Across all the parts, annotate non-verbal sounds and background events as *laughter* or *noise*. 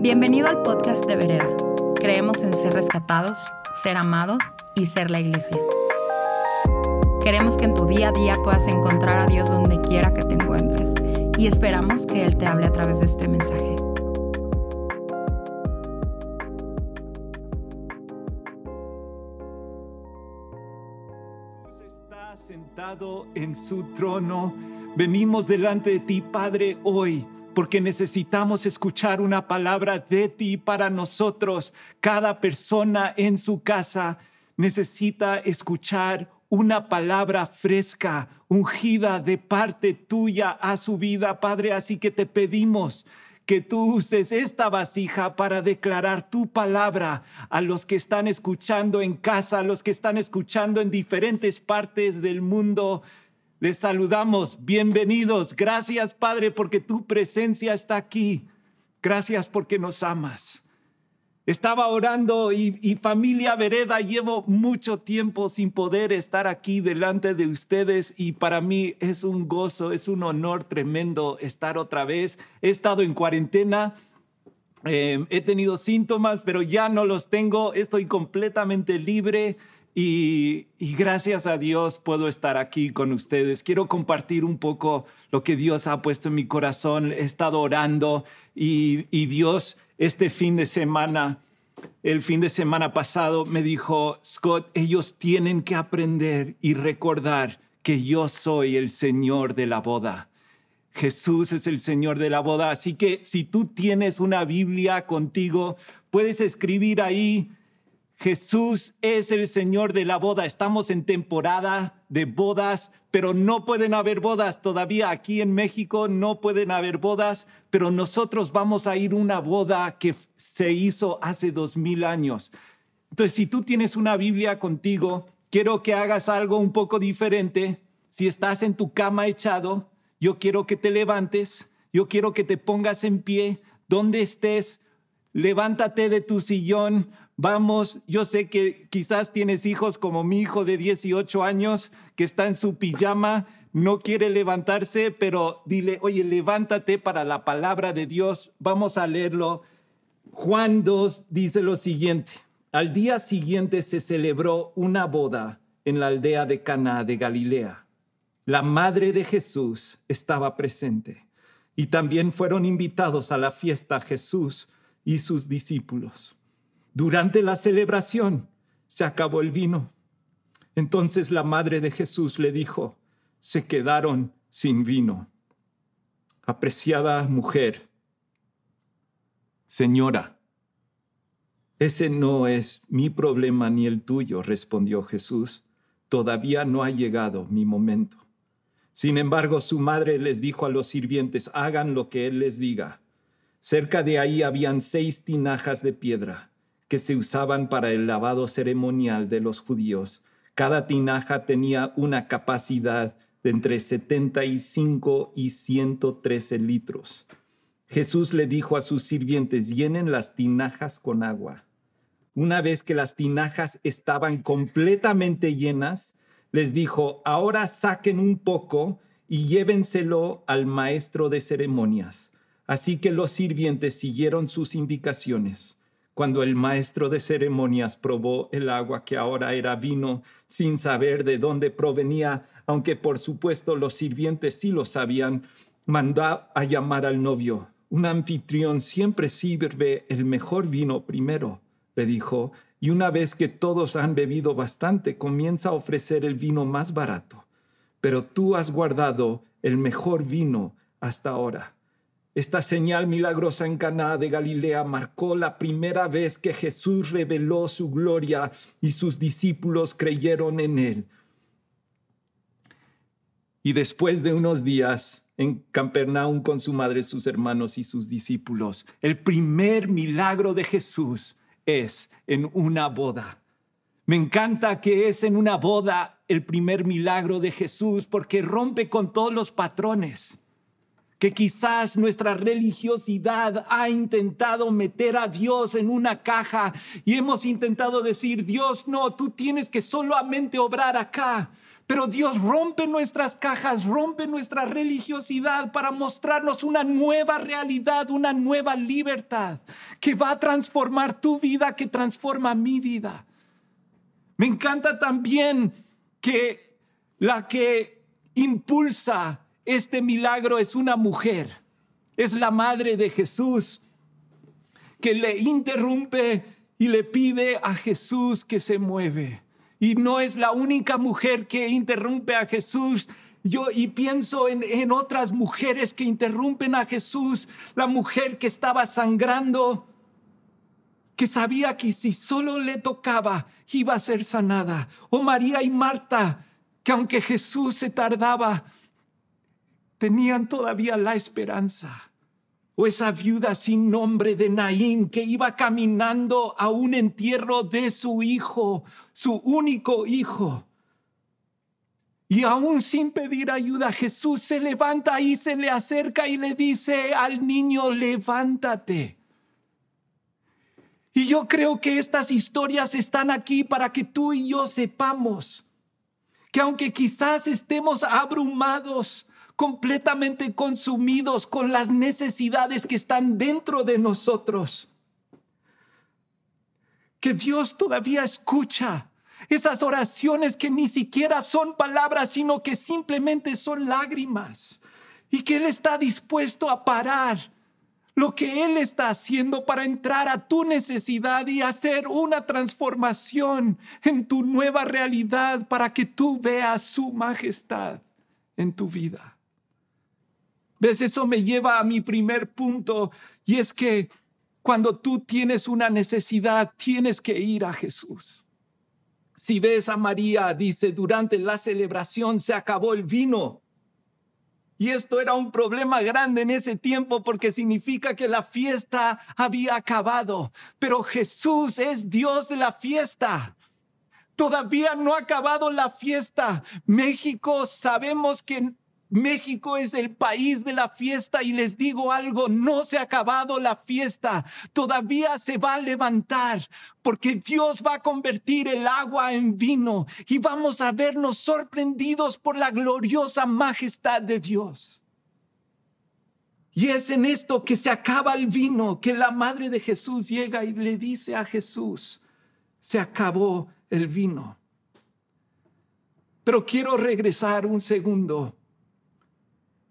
Bienvenido al podcast de Vereda. Creemos en ser rescatados, ser amados y ser la iglesia. Queremos que en tu día a día puedas encontrar a Dios donde quiera que te encuentres y esperamos que Él te hable a través de este mensaje. Está sentado en su trono. Venimos delante de ti, Padre, hoy porque necesitamos escuchar una palabra de ti para nosotros. Cada persona en su casa necesita escuchar una palabra fresca, ungida de parte tuya a su vida, Padre. Así que te pedimos que tú uses esta vasija para declarar tu palabra a los que están escuchando en casa, a los que están escuchando en diferentes partes del mundo. Les saludamos, bienvenidos. Gracias Padre porque tu presencia está aquí. Gracias porque nos amas. Estaba orando y, familia Vereda, llevo mucho tiempo sin poder estar aquí delante de ustedes y para mí es un gozo, es un honor tremendo estar otra vez. He estado en cuarentena, eh, he tenido síntomas, pero ya no los tengo, estoy completamente libre. Y, gracias a Dios puedo estar aquí con ustedes. Quiero compartir un poco lo que Dios ha puesto en mi corazón. He estado orando y, y Dios este fin de semana, el fin de semana pasado, me dijo, Scott, ellos tienen que aprender y recordar que yo soy el Señor de la boda. Jesús es el Señor de la boda. Así que si tú tienes una Biblia contigo, puedes escribir ahí Jesús es el Señor de la boda. Estamos en temporada de bodas, pero no pueden haber bodas todavía aquí en México, no pueden haber bodas, pero nosotros vamos a ir a una boda que se hizo hace dos mil años. Entonces, si tú tienes una Biblia contigo, quiero que hagas algo un poco diferente. Si estás en tu cama echado, yo quiero que te levantes, yo quiero que te pongas en pie, donde estés, levántate de tu sillón, Vamos, yo sé que quizás tienes hijos como mi hijo de 18 años que está en su pijama, no quiere levantarse, pero dile, oye, levántate para la palabra de Dios. Vamos a leerlo. Juan 2 dice lo siguiente. Al día siguiente se celebró una boda en la aldea de Cana de Galilea. La madre de Jesús estaba presente y también fueron invitados a la fiesta Jesús y sus discípulos. Durante la celebración se acabó el vino. Entonces la madre de Jesús le dijo, se quedaron sin vino. Apreciada mujer, señora, ese no es mi problema ni el tuyo, respondió Jesús. Todavía no ha llegado mi momento. Sin embargo, su madre les dijo a los sirvientes, hagan lo que él les diga. Cerca de ahí habían seis tinajas de piedra que se usaban para el lavado ceremonial de los judíos. Cada tinaja tenía una capacidad de entre 75 y 113 litros. Jesús le dijo a sus sirvientes, llenen las tinajas con agua. Una vez que las tinajas estaban completamente llenas, les dijo, ahora saquen un poco y llévenselo al maestro de ceremonias. Así que los sirvientes siguieron sus indicaciones. Cuando el maestro de ceremonias probó el agua que ahora era vino, sin saber de dónde provenía, aunque por supuesto los sirvientes sí lo sabían, mandó a llamar al novio. Un anfitrión siempre sirve el mejor vino primero, le dijo, y una vez que todos han bebido bastante, comienza a ofrecer el vino más barato. Pero tú has guardado el mejor vino hasta ahora. Esta señal milagrosa en Caná de Galilea marcó la primera vez que Jesús reveló su gloria y sus discípulos creyeron en él. Y después de unos días en Campernaum con su madre, sus hermanos y sus discípulos, el primer milagro de Jesús es en una boda. Me encanta que es en una boda el primer milagro de Jesús porque rompe con todos los patrones que quizás nuestra religiosidad ha intentado meter a Dios en una caja y hemos intentado decir, Dios, no, tú tienes que solamente obrar acá. Pero Dios rompe nuestras cajas, rompe nuestra religiosidad para mostrarnos una nueva realidad, una nueva libertad que va a transformar tu vida, que transforma mi vida. Me encanta también que la que impulsa este milagro es una mujer, es la madre de Jesús, que le interrumpe y le pide a Jesús que se mueve. Y no es la única mujer que interrumpe a Jesús. Yo y pienso en, en otras mujeres que interrumpen a Jesús. La mujer que estaba sangrando, que sabía que si solo le tocaba iba a ser sanada. O María y Marta, que aunque Jesús se tardaba, tenían todavía la esperanza o esa viuda sin nombre de Naín que iba caminando a un entierro de su hijo, su único hijo. Y aún sin pedir ayuda, Jesús se levanta y se le acerca y le dice al niño, levántate. Y yo creo que estas historias están aquí para que tú y yo sepamos que aunque quizás estemos abrumados, completamente consumidos con las necesidades que están dentro de nosotros. Que Dios todavía escucha esas oraciones que ni siquiera son palabras, sino que simplemente son lágrimas. Y que Él está dispuesto a parar lo que Él está haciendo para entrar a tu necesidad y hacer una transformación en tu nueva realidad para que tú veas su majestad en tu vida. ¿Ves? Eso me lleva a mi primer punto y es que cuando tú tienes una necesidad, tienes que ir a Jesús. Si ves a María, dice, durante la celebración se acabó el vino. Y esto era un problema grande en ese tiempo porque significa que la fiesta había acabado. Pero Jesús es Dios de la fiesta. Todavía no ha acabado la fiesta. México sabemos que México es el país de la fiesta y les digo algo, no se ha acabado la fiesta, todavía se va a levantar porque Dios va a convertir el agua en vino y vamos a vernos sorprendidos por la gloriosa majestad de Dios. Y es en esto que se acaba el vino, que la madre de Jesús llega y le dice a Jesús, se acabó el vino. Pero quiero regresar un segundo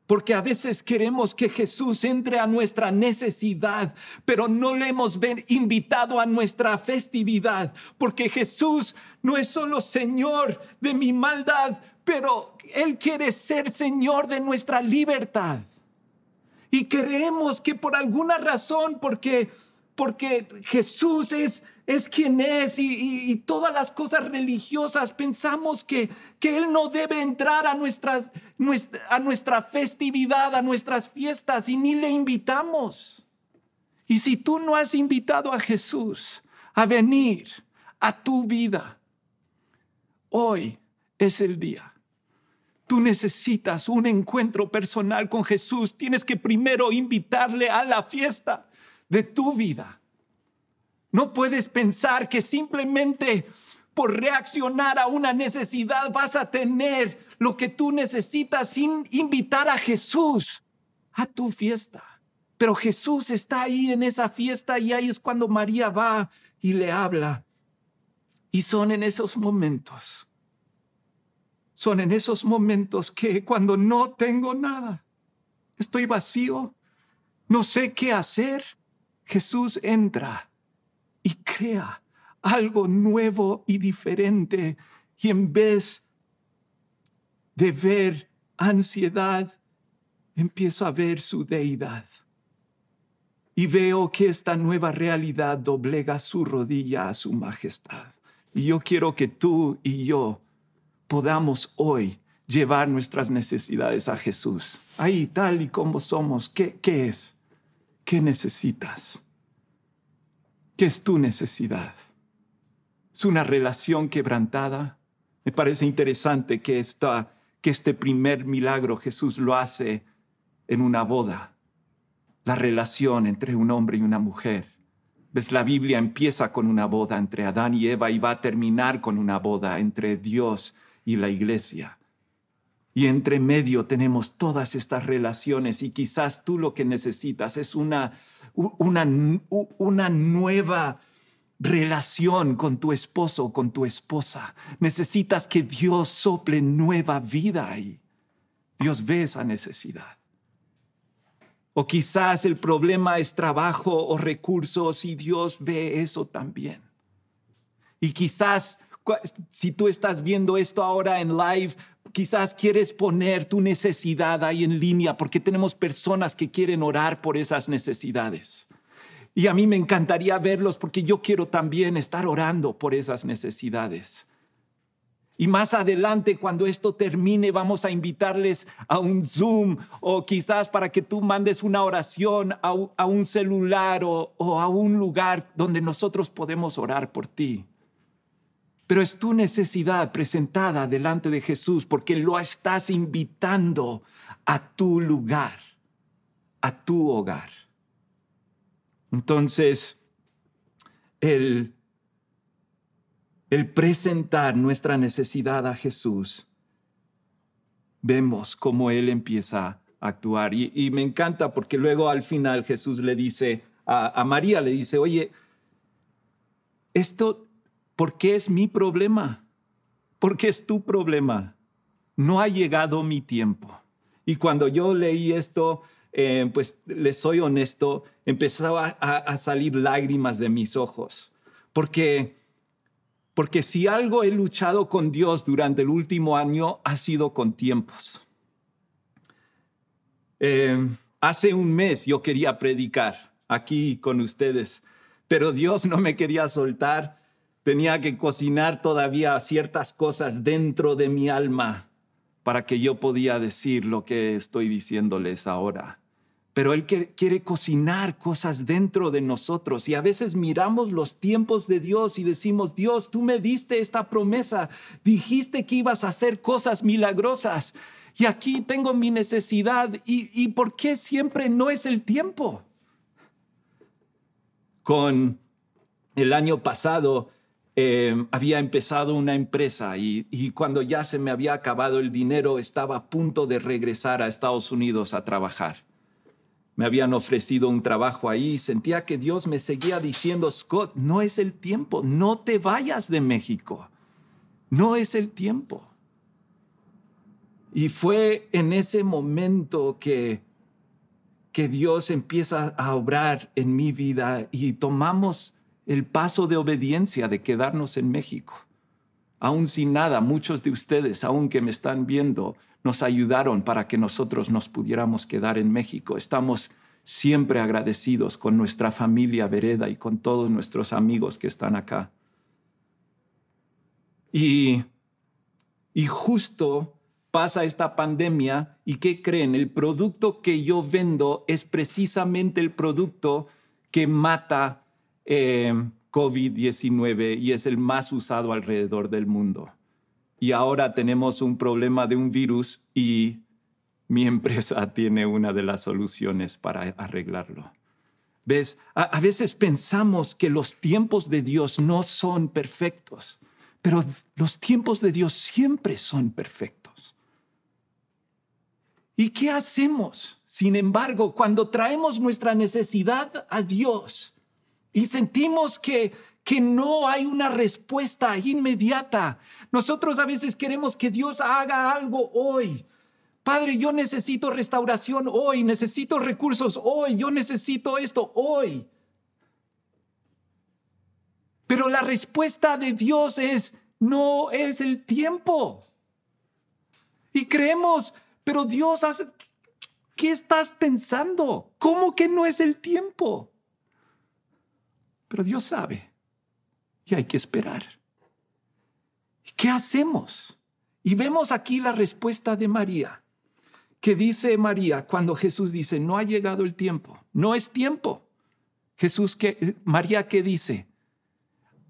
porque a veces queremos que Jesús entre a nuestra necesidad, pero no le hemos invitado a nuestra festividad. Porque Jesús no es solo Señor de mi maldad, pero Él quiere ser Señor de nuestra libertad. Y creemos que por alguna razón, porque, porque Jesús es es quien es y, todas las cosas religiosas, pensamos que, que Él no debe entrar a, nuestras, nuestra, a nuestra festividad, a nuestras fiestas y ni le invitamos. Y si tú no has invitado a Jesús a venir a tu vida, hoy es el día. Tú necesitas un encuentro personal con Jesús. Tienes que primero invitarle a la fiesta de tu vida. No puedes pensar que simplemente por reaccionar a una necesidad vas a tener lo que tú necesitas sin invitar a Jesús a tu fiesta. Pero Jesús está ahí en esa fiesta y ahí es cuando María va y le habla. Y son en esos momentos, son en esos momentos que cuando no tengo nada, estoy vacío, no sé qué hacer, Jesús entra y crea algo nuevo y diferente. Y en vez de ver ansiedad, empiezo a ver su deidad. Y veo que esta nueva realidad doblega su rodilla a su majestad. Y yo quiero que tú y yo podamos hoy llevar nuestras necesidades a Jesús. Ahí, tal y como somos, ¿qué, qué es? ¿Qué necesitas? ¿Qué es tu necesidad? ¿Es una relación quebrantada? Me parece interesante que, esta, que este primer milagro Jesús lo hace en una boda. La relación entre un hombre y una mujer. Ves, la Biblia empieza con una boda entre Adán y Eva y va a terminar con una boda entre Dios y la iglesia. Y entre medio tenemos todas estas relaciones y quizás tú lo que necesitas es una, una, una nueva relación con tu esposo o con tu esposa. Necesitas que Dios sople nueva vida ahí. Dios ve esa necesidad. O quizás el problema es trabajo o recursos y Dios ve eso también. Y quizás si tú estás viendo esto ahora en live, quizás quieres poner tu necesidad ahí en línea porque tenemos personas que quieren orar por esas necesidades. Y a mí me encantaría verlos porque yo quiero también estar orando por esas necesidades. Y más adelante, cuando esto termine, vamos a invitarles a un Zoom o quizás para que tú mandes una oración a, un celular o, a un lugar donde nosotros podemos orar por ti. Pero es tu necesidad presentada delante de Jesús porque lo estás invitando a tu lugar, a tu hogar. Entonces, el el presentar nuestra necesidad a Jesús, vemos cómo Él empieza a actuar. Y, me encanta porque luego al final Jesús le dice a, a María, le dice, oye, esto, ¿por qué es mi problema? ¿Por qué es tu problema? No ha llegado mi tiempo. Y cuando yo leí esto, eh, pues les soy honesto, empezaba a salir lágrimas de mis ojos, porque porque si algo he luchado con Dios durante el último año ha sido con tiempos. Eh, hace un mes yo quería predicar aquí con ustedes, pero Dios no me quería soltar. Tenía que cocinar todavía ciertas cosas dentro de mi alma para que yo podía decir lo que estoy diciéndoles ahora. Pero Él quiere cocinar cosas dentro de nosotros. Y a veces miramos los tiempos de Dios y decimos, Dios, tú me diste esta promesa, dijiste que ibas a hacer cosas milagrosas. Y aquí tengo mi necesidad. Y, ¿por qué siempre no es el tiempo? Con el año pasado eh, había empezado una empresa y, y cuando ya se me había acabado el dinero estaba a punto de regresar a Estados Unidos a trabajar me habían ofrecido un trabajo ahí, sentía que Dios me seguía diciendo, Scott, no es el tiempo, no te vayas de México, no es el tiempo. Y fue en ese momento que, que Dios empieza a obrar en mi vida y tomamos el paso de obediencia de quedarnos en México. Aún sin nada, muchos de ustedes, aún que me están viendo, nos ayudaron para que nosotros nos pudiéramos quedar en México. Estamos siempre agradecidos con nuestra familia Vereda y con todos nuestros amigos que están acá. Y, y justo pasa esta pandemia y ¿qué creen? El producto que yo vendo es precisamente el producto que mata eh, COVID-19 y es el más usado alrededor del mundo y ahora tenemos un problema de un virus y mi *laughs* empresa tiene una de las soluciones para arreglarlo. ¿Ves? A, veces pensamos que los tiempos de Dios no son perfectos, pero los tiempos de Dios siempre son perfectos. ¿Y qué hacemos? Sin embargo, cuando traemos nuestra necesidad a Dios y sentimos que que no hay una respuesta inmediata. Nosotros a veces queremos que Dios haga algo hoy. Padre, yo necesito restauración hoy, necesito recursos hoy, yo necesito esto hoy. Pero la respuesta de Dios es, no es el tiempo. Y creemos, pero Dios ¿qué estás pensando? ¿Cómo que no es el tiempo? Pero Dios sabe y hay que esperar. ¿Qué hacemos? Y vemos aquí la respuesta de María, que dice María cuando Jesús dice, no ha llegado el tiempo, no es tiempo. Jesús, que, María, ¿qué dice?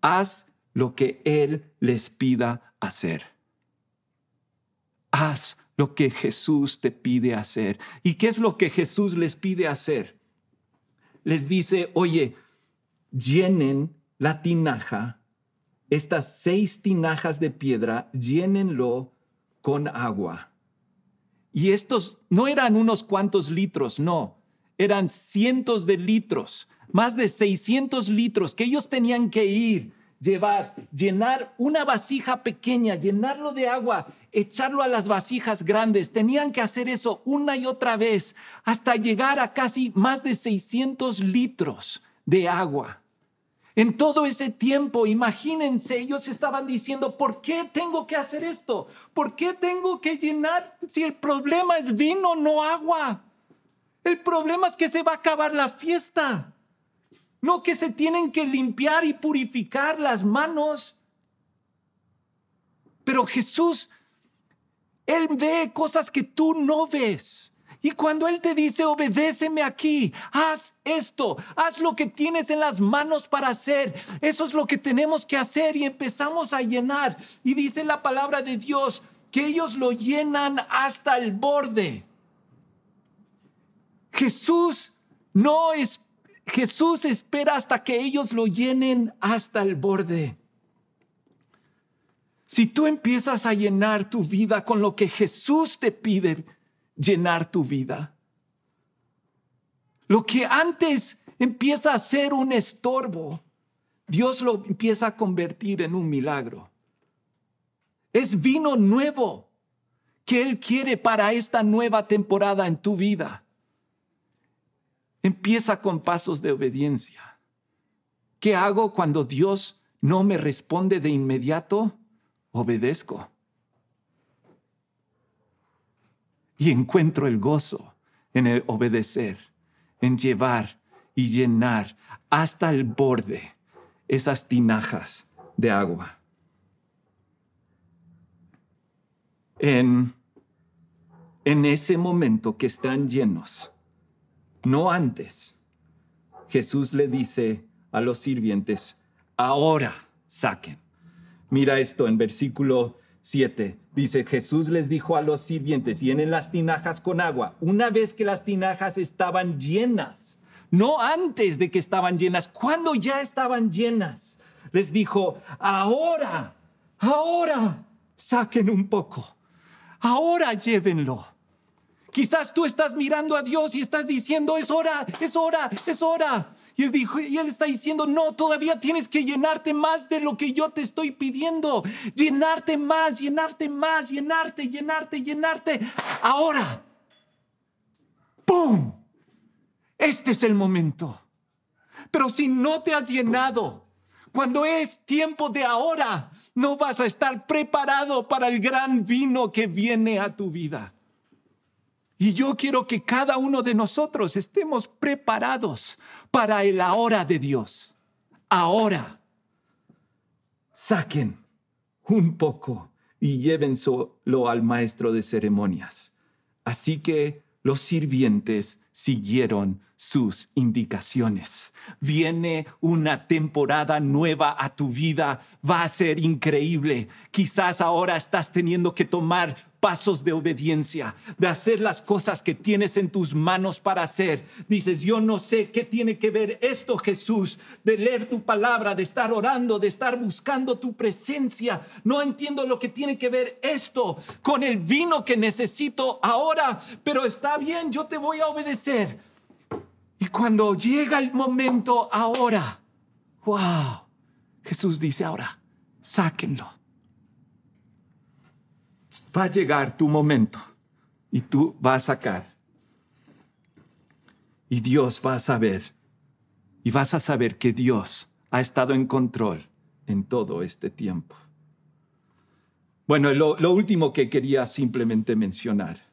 Haz lo que Él les pida hacer. Haz lo que Jesús te pide hacer. ¿Y qué es lo que Jesús les pide hacer? Les dice, oye, llenen la tinaja estas seis tinajas de piedra, llénenlo con agua. Y estos no eran unos cuantos litros, no, eran cientos de litros, más de 600 litros que ellos tenían que ir, llevar, llenar una vasija pequeña, llenarlo de agua, echarlo a las vasijas grandes. Tenían que hacer eso una y otra vez hasta llegar a casi más de 600 litros de agua. En todo ese tiempo, imagínense, ellos estaban diciendo, ¿por qué tengo que hacer esto? ¿Por qué tengo que llenar si el problema es vino, no agua? El problema es que se va a acabar la fiesta. No que se tienen que limpiar y purificar las manos. Pero Jesús, Él ve cosas que tú no ves. Y cuando Él te dice, obedéceme aquí, haz esto, haz lo que tienes en las manos para hacer, eso es lo que tenemos que hacer y empezamos a llenar. Y dice la palabra de Dios que ellos lo llenan hasta el borde. Jesús no es, Jesús espera hasta que ellos lo llenen hasta el borde. Si tú empiezas a llenar tu vida con lo que Jesús te pide, llenar tu vida. Lo que antes empieza a ser un estorbo, Dios lo empieza a convertir en un milagro. Es vino nuevo que Él quiere para esta nueva temporada en tu vida. Empieza con pasos de obediencia. ¿Qué hago cuando Dios no me responde de inmediato? Obedezco. Y encuentro el gozo en el obedecer, en llevar y llenar hasta el borde esas tinajas de agua. En, en ese momento que están llenos, no antes, Jesús le dice a los sirvientes, ahora saquen. Mira esto en versículo 7. Dice, Jesús les dijo a los sirvientes, llenen las tinajas con agua. Una vez que las tinajas estaban llenas, no antes de que estaban llenas, cuando ya estaban llenas, les dijo, ahora, ahora, saquen un poco, ahora llévenlo. Quizás tú estás mirando a Dios y estás diciendo, es hora, es hora, es hora. Y él dijo, y él está diciendo, no, todavía tienes que llenarte más de lo que yo te estoy pidiendo. Llenarte más, llenarte más, llenarte, llenarte, llenarte. Ahora, ¡pum! Este es el momento. Pero si no te has llenado, cuando es tiempo de ahora, no vas a estar preparado para el gran vino que viene a tu vida. Y yo quiero que cada uno de nosotros estemos preparados para el ahora de Dios. Ahora. Saquen un poco y llévenselo al maestro de ceremonias. Así que los sirvientes siguieron sus indicaciones. Viene una temporada nueva a tu vida, va a ser increíble. Quizás ahora estás teniendo que tomar pasos de obediencia, de hacer las cosas que tienes en tus manos para hacer. Dices, yo no sé qué tiene que ver esto, Jesús, de leer tu palabra, de estar orando, de estar buscando tu presencia. No entiendo lo que tiene que ver esto con el vino que necesito ahora, pero está bien, yo te voy a obedecer. Y cuando llega el momento ahora, wow, Jesús dice ahora, sáquenlo va a llegar tu momento y tú vas a sacar. Y Dios va a saber. Y vas a saber que Dios ha estado en control en todo este tiempo. Bueno, lo, último que quería simplemente mencionar.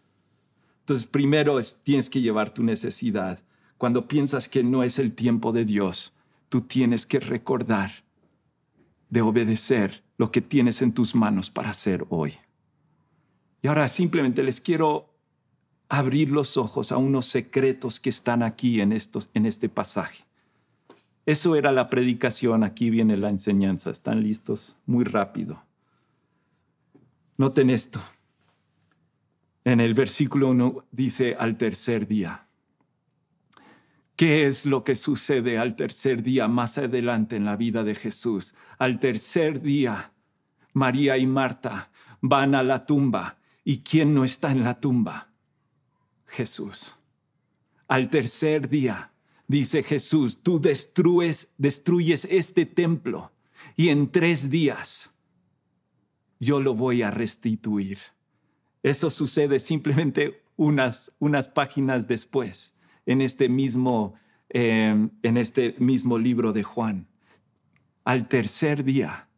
Entonces, primero es, tienes que llevar tu necesidad. Cuando piensas que no es el tiempo de Dios, tú tienes que recordar de obedecer lo que tienes en tus manos para hacer hoy. Y ahora simplemente les quiero abrir los ojos a unos secretos que están aquí en, estos, en este pasaje. Eso era la predicación, aquí viene la enseñanza. ¿Están listos? Muy rápido. Noten esto. En el versículo 1 dice al tercer día. ¿Qué es lo que sucede al tercer día más adelante en la vida de Jesús? Al tercer día, María y Marta van a la tumba. ¿Y quién no está en la tumba? Jesús. Al tercer día, dice Jesús, tú destruyes, destruyes este templo y en tres días yo lo voy a restituir. Eso sucede simplemente unas, unas páginas después en este mismo, em, en este mismo libro de Juan. Al tercer día,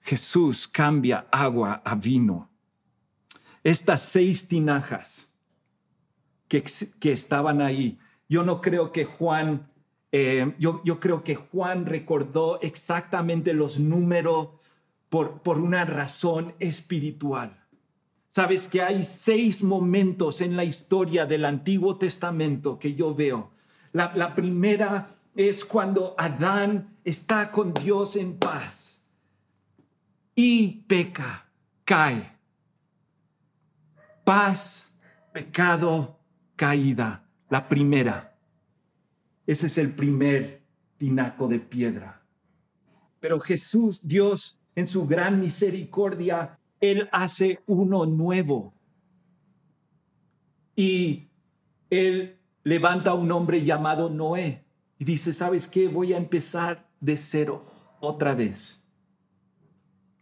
Jesús cambia agua a vino. Estas seis tinajas que, que estaban ahí, yo no creo que Juan, em, yo, yo, creo que Juan recordó exactamente los números por, por una razón espiritual. Sabes que hay seis momentos en la historia del Antiguo Testamento que yo veo. La, primera es cuando Adán está con Dios en paz y peca, cae. Paz, pecado, caída. La primera. Ese es el primer tinaco de piedra. Pero Jesús, Dios, en su gran misericordia, él hace uno nuevo. Y Él levanta a un hombre llamado Noé y dice, ¿sabes qué? Voy a empezar de cero otra vez.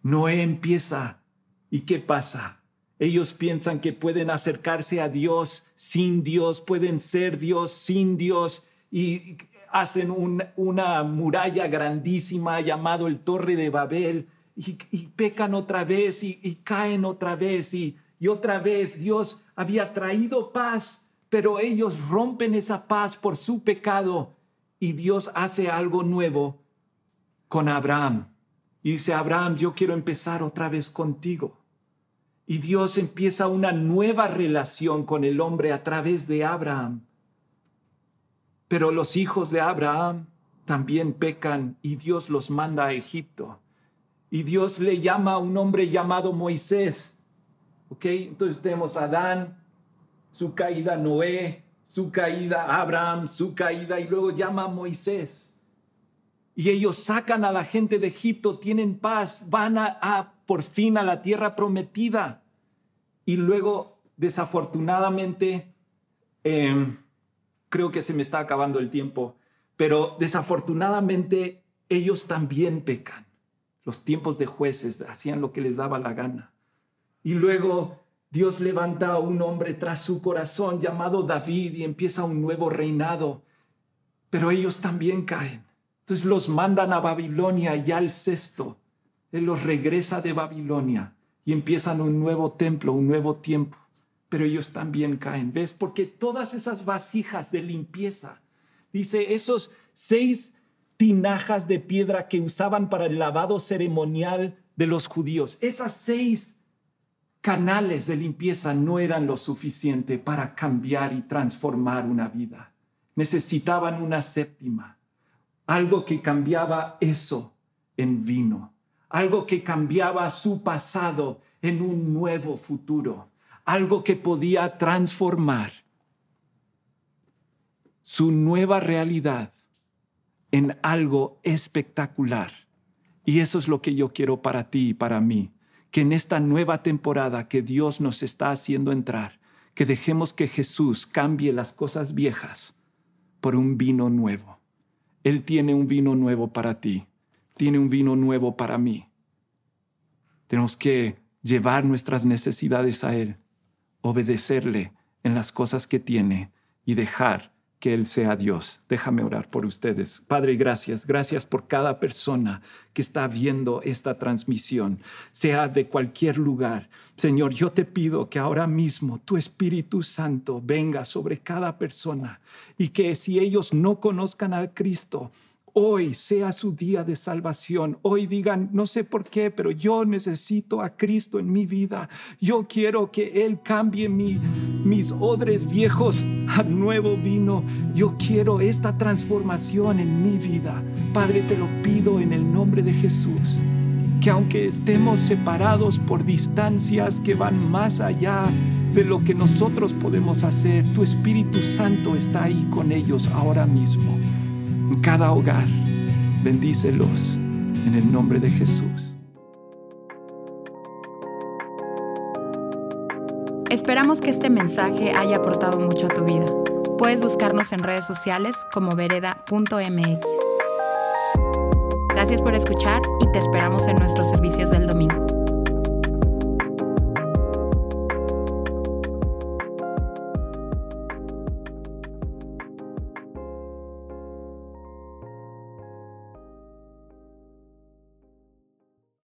Noé empieza. ¿Y qué pasa? Ellos piensan que pueden acercarse a Dios sin Dios, pueden ser Dios sin Dios y hacen una muralla grandísima llamado el Torre de Babel y, pecan otra vez y, caen otra vez y, otra vez Dios había traído paz, pero ellos rompen esa paz por su pecado y Dios hace algo nuevo con Abraham. Y dice, Abraham, yo quiero empezar otra vez contigo. Y Dios empieza una nueva relación con el hombre a través de Abraham. Pero los hijos de Abraham también pecan y Dios los manda a Egipto. Y Dios le llama a un hombre llamado Moisés. ¿Ok? Entonces tenemos a Adán, su caída Noé, su caída Abraham, su caída y luego llama a Moisés. Y ellos sacan a la gente de Egipto, tienen paz, van a, por fin a la tierra prometida. Y luego, desafortunadamente, em, creo que se me está acabando el tiempo, pero desafortunadamente ellos también pecan los tiempos de jueces, hacían lo que les daba la gana. Y luego Dios levanta a un hombre tras su corazón llamado David y empieza un nuevo reinado. Pero ellos también caen. Entonces los mandan a Babilonia y al sexto. Él los regresa de Babilonia y empiezan un nuevo templo, un nuevo tiempo. Pero ellos también caen. ¿Ves? Porque todas esas vasijas de limpieza, dice, esos seis tinajas de piedra que usaban para el lavado ceremonial de los judíos. Esas seis canales de limpieza no eran lo suficiente para cambiar y transformar una vida. Necesitaban una séptima, algo que cambiaba eso en vino, algo que cambiaba su pasado en un nuevo futuro, algo que podía transformar su nueva realidad en algo espectacular. Y eso es lo que yo quiero para ti y para mí, que en esta nueva temporada que Dios nos está haciendo entrar, que dejemos que Jesús cambie las cosas viejas por un vino nuevo. Él tiene un vino nuevo para ti, tiene un vino nuevo para mí. Tenemos que llevar nuestras necesidades a Él, obedecerle en las cosas que tiene y dejar que Él sea Dios. Déjame orar por ustedes. Padre, gracias. Gracias por cada persona que está viendo esta transmisión, sea de cualquier lugar. Señor, yo te pido que ahora mismo tu Espíritu Santo venga sobre cada persona y que si ellos no conozcan al Cristo, hoy sea su día de salvación. Hoy digan, no sé por qué, pero yo necesito a Cristo en mi vida. Yo quiero que Él cambie mi, mis odres viejos a nuevo vino. Yo quiero esta transformación en mi vida. Padre, te lo pido en el nombre de Jesús. Que aunque estemos separados por distancias que van más allá de lo que nosotros podemos hacer. Tu Espíritu Santo está ahí con ellos ahora mismo, en cada hogar. Bendícelos en el nombre de Jesús. Esperamos que este mensaje haya aportado mucho a tu vida. Puedes buscarnos en redes sociales como vereda.mx. Gracias por escuchar y te esperamos en nuestros servicios del domingo.